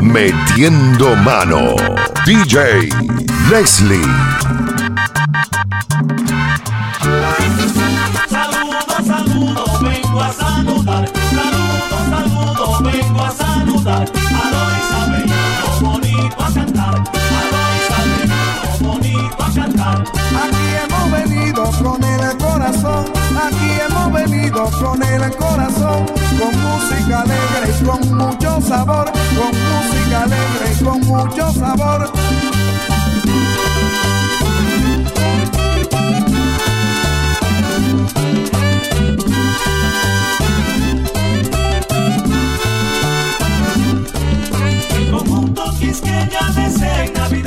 Metiendo mano. DJ Leslie. Saludos, saludos, vengo a saludar. Saludos, saludos, vengo a saludar. A Loisa bonito a cantar. A Loisa bonito a cantar. Aquí hemos venido con el corazón Aquí hemos venido con el corazón, con música alegre y con mucho sabor, con música alegre y con mucho sabor. El conjunto Quisqueya de Segnavilla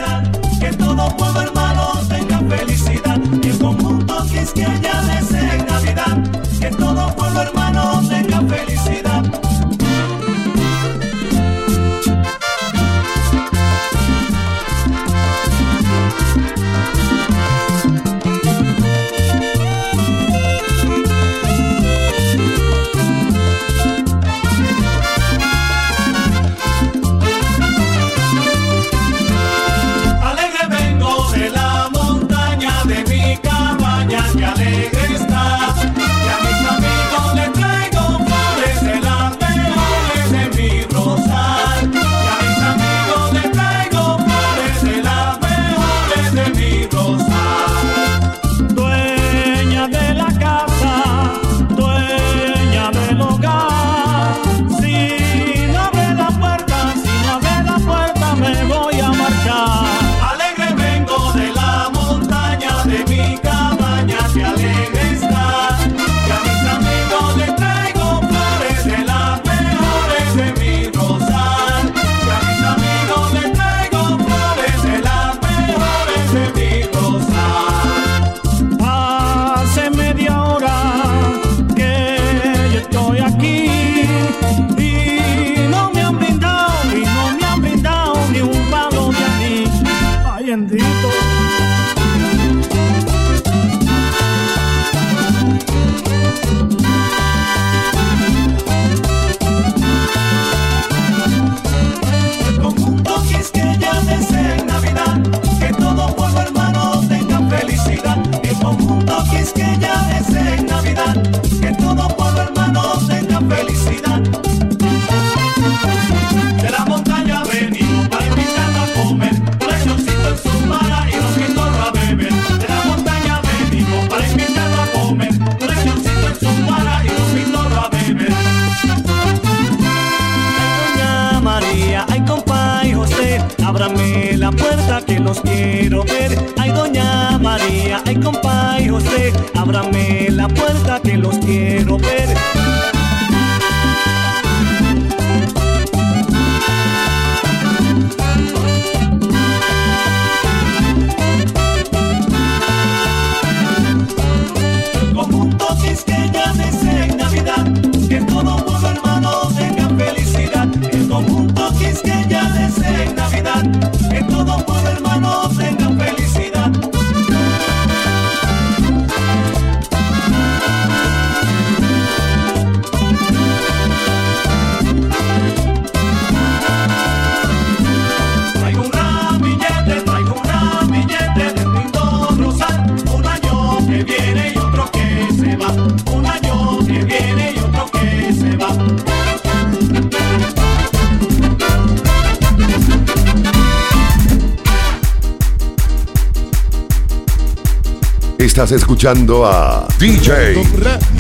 escuchando a DJ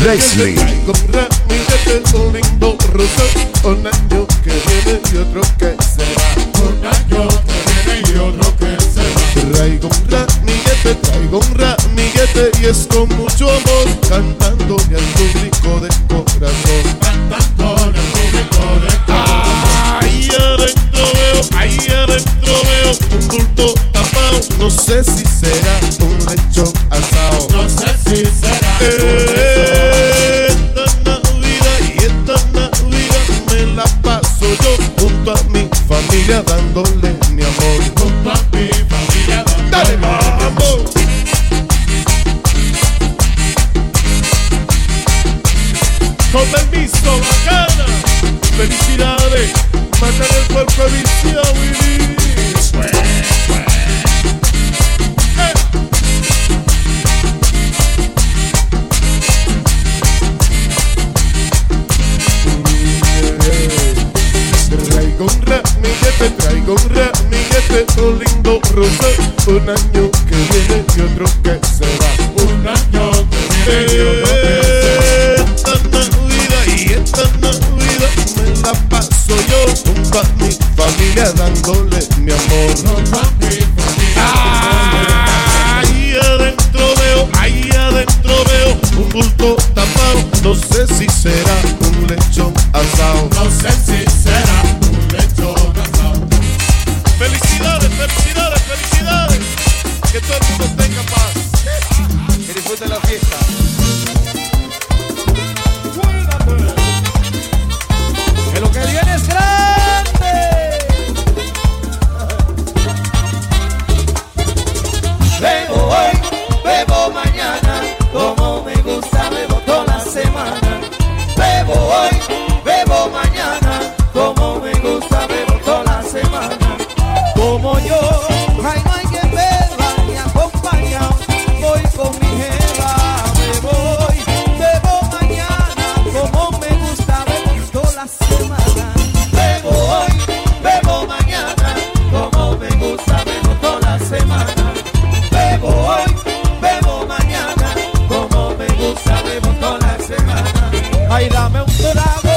Leslie. Un año que viene y otro que se va. Un año que viene y otro que se va. Traigo un ramillete, traigo un ramillete y es con mucho amor cantándole al público de corazón. Cantándole al público de corazón. Ahí adentro veo, ahí adentro veo un bulto tapado. No sé si será un lecho asado. Esta Navidad y esta Navidad me la paso yo junto a mi familia dándole mi amor. Junto a mi familia dándole mi amor. Con permiso, bacana. Felicidades. Matar el cuerpo de mi ramillete, traigo un ramillete, todo lindo rosa. Un año que viene y otro que se va. Un año que viene y otro. Esta Navidad y esta Navidad me la paso yo junto a mi familia dándole mi amor. Junto a mi. Ahí adentro veo, ahí adentro veo un bulto tapado. No sé si será un lechón asado. No sé si será Que todo el mundo tenga paz. Que disfruten la fiesta. Dá me um trago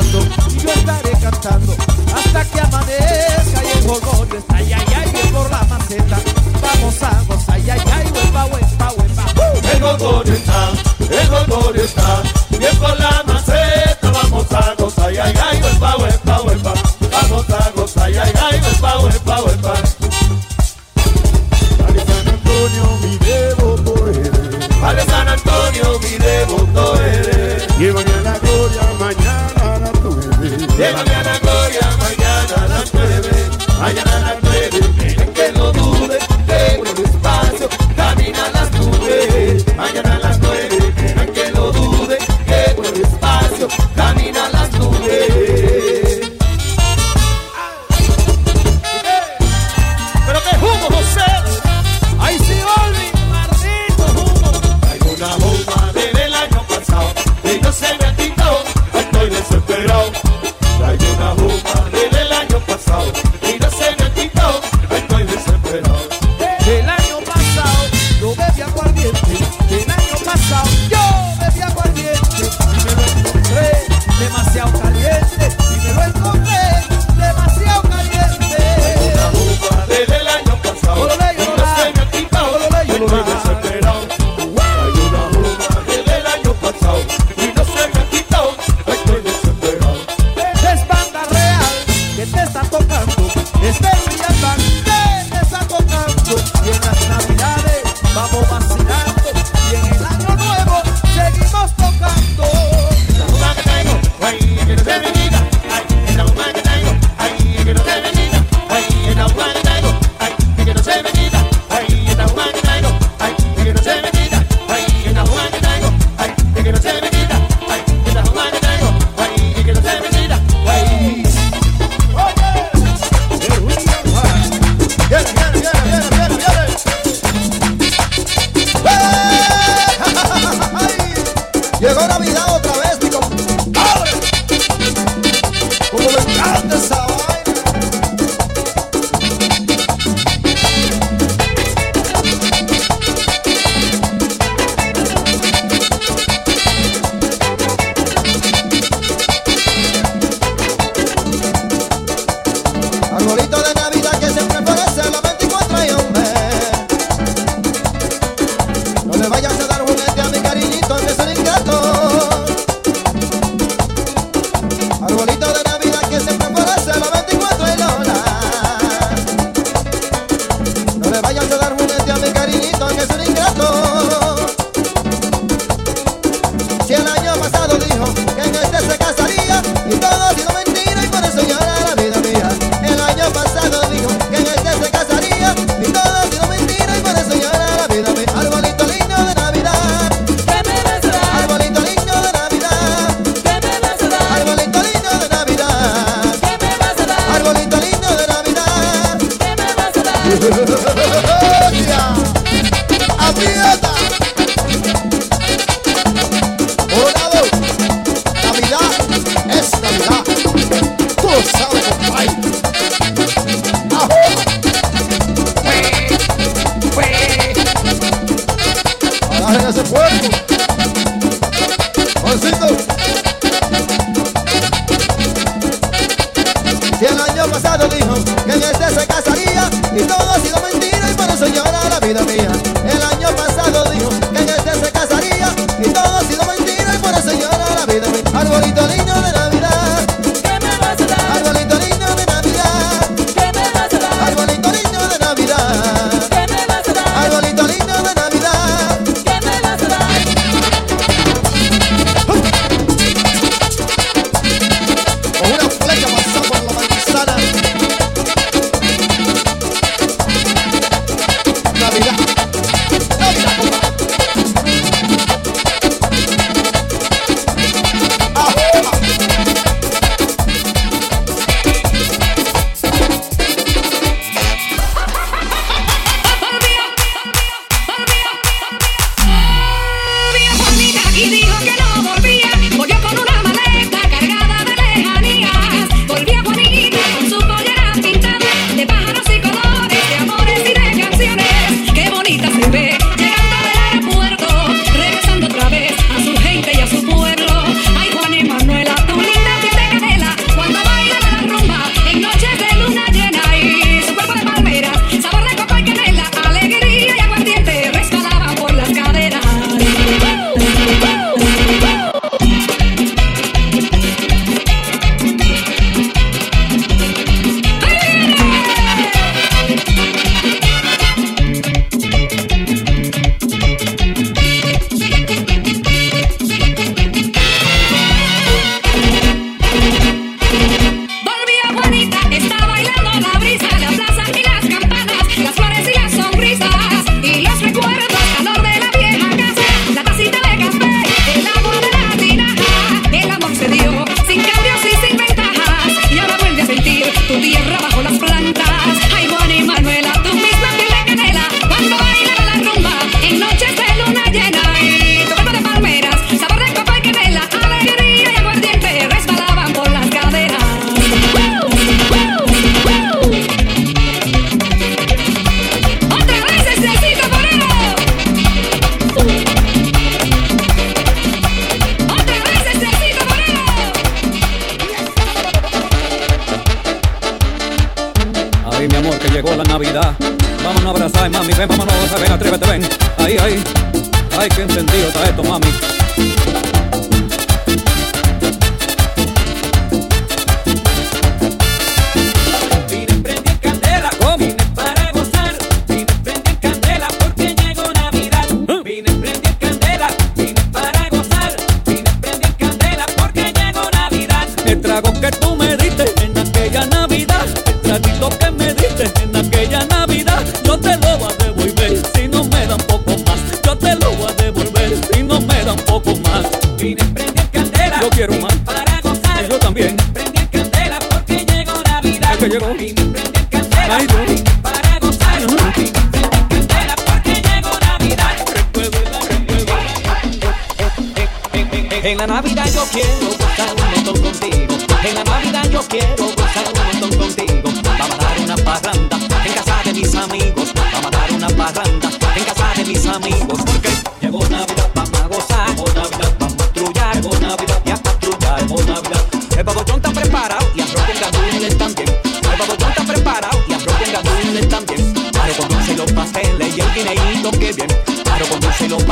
y yo estaré cantando hasta que amanezca y el jolgorio está ay ay ay por la maceta. Vamos a gozar ay ay ay huepa huepa huepa. El jolgorio está el jolgorio está.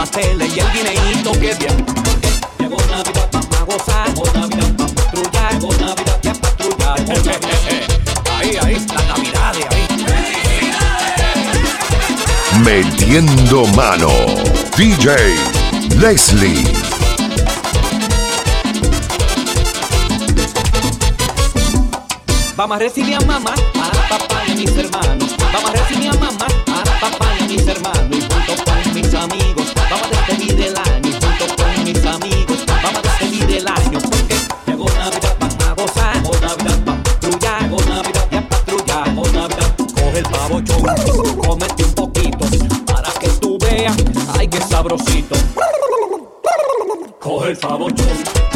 pasteles y el guineíto que bien. Llegó Navidad, vamos a gozar. Llegó Navidad, vamos a patrullar. Llegó Navidad, ya patrullar. Ahí, ahí, la Navidad de ahí. Metiendo mano. DJ Leslie. Vamos a recibir a mamá, a papá y a mis hermanos. Vamos a recibir a mamá, papá y mis hermanos, y junto con mis amigos, vamos a despedir el año, y junto con mis amigos, vamos a despedir el año, porque llegó Navidad para gozar, llegó Navidad para patrullar, llegó Navidad para patrullar, coge el pavo chon, comete un poquito, para que tú veas, ay que sabrosito, coge el pavo chon.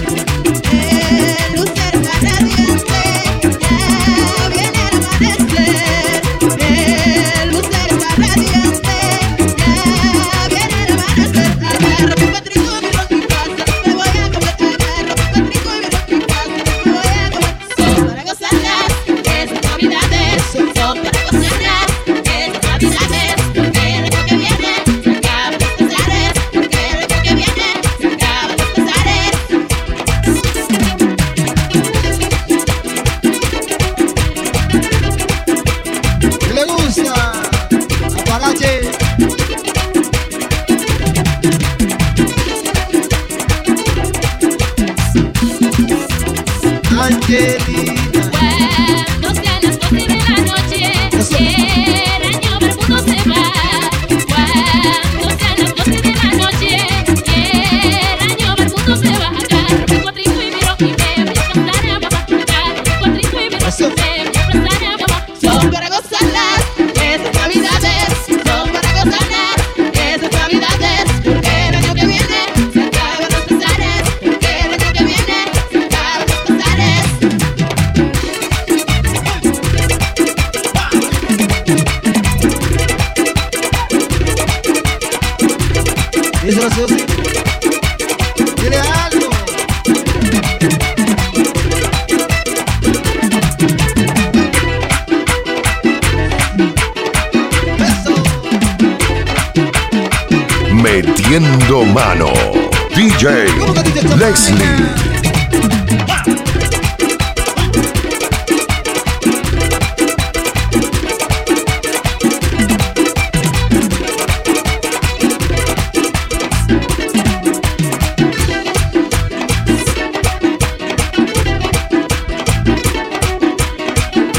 Metiendo mano. DJ Leslie.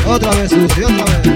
otra vez, Lucy, otra vez.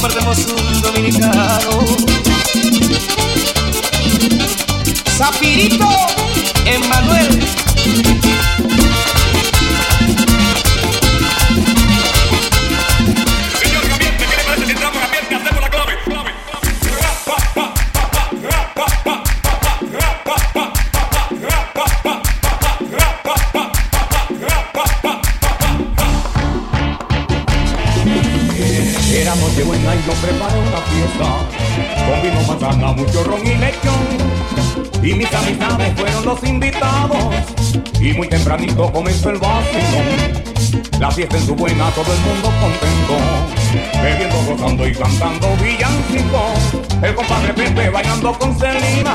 Perdemos un dominicano. Zapirito, tempranito comenzó el vacilón La fiesta en su buena, todo el mundo contento. Bebiendo, gozando y cantando villancicos El compadre Pepe bailando con Celina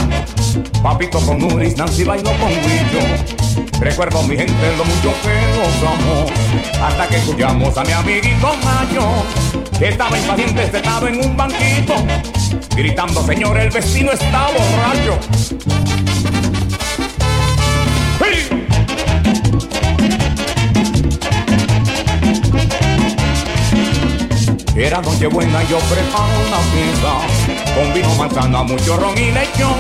Papito con Nuris, Nancy bailó con Guillo Recuerdo mi gente lo mucho que nos amó Hasta que escuchamos a mi amiguito Mayo Que estaba impaciente sentado en un banquito. Gritando señor el vecino está borracho Era noche buena y yo preparo una fiesta. Con vino, manzana, mucho ron y lechón.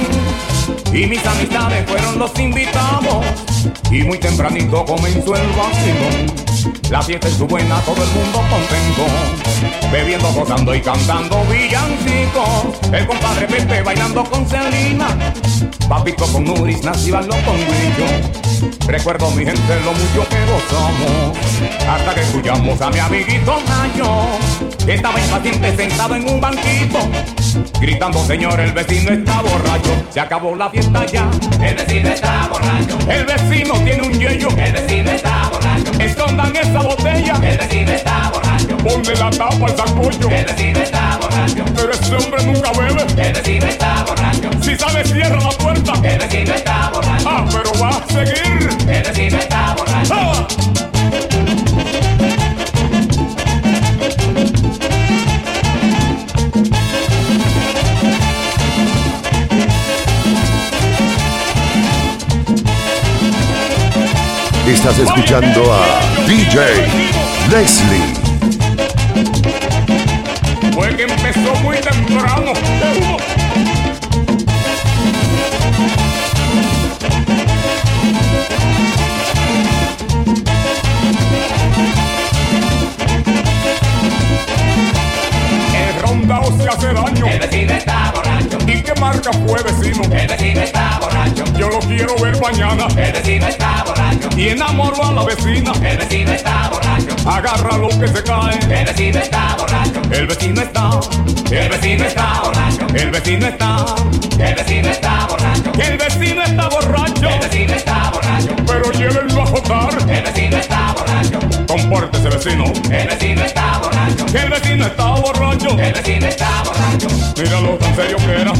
Y mis amistades fueron los invitados. Y muy tempranito comenzó el vacilón. La fiesta es su buena, todo el mundo contento. Bebiendo, gozando y cantando villancicos El compadre Pepe bailando con Celina Papito con Nuris, Nancy con Grillo Recuerdo mi gente lo mucho que gozamos Hasta que escuchamos a mi amiguito Nayo Que estaba impaciente sentado en un banquito Gritando señor el vecino está borracho Se acabó la fiesta ya El vecino está borracho. El vecino tiene un yello El vecino está borracho. Escondan esa botella. El vecino está borracho Ponle la tapa al sacocho. El vecino está borracho. Pero ese hombre nunca bebe. El vecino está borracho. Si sabe cierra la puerta. El vecino está borracho. Ah, pero va a seguir. El vecino está borracho. ¡Ah! Estás escuchando a DJ Leslie. Mañana. El vecino está borracho. Y enamoró a la vecina. El vecino está borracho. Agarra lo que se cae. El vecino está borracho. El vecino está. El vecino está borracho. El vecino está. El vecino está borracho. El vecino está borracho. El vecino está borracho. Pero llévenlo a jotar. El vecino está borracho. Compórtese vecino. El vecino está borracho. El vecino está borracho. El vecino está borracho. Míralo tan serio que era.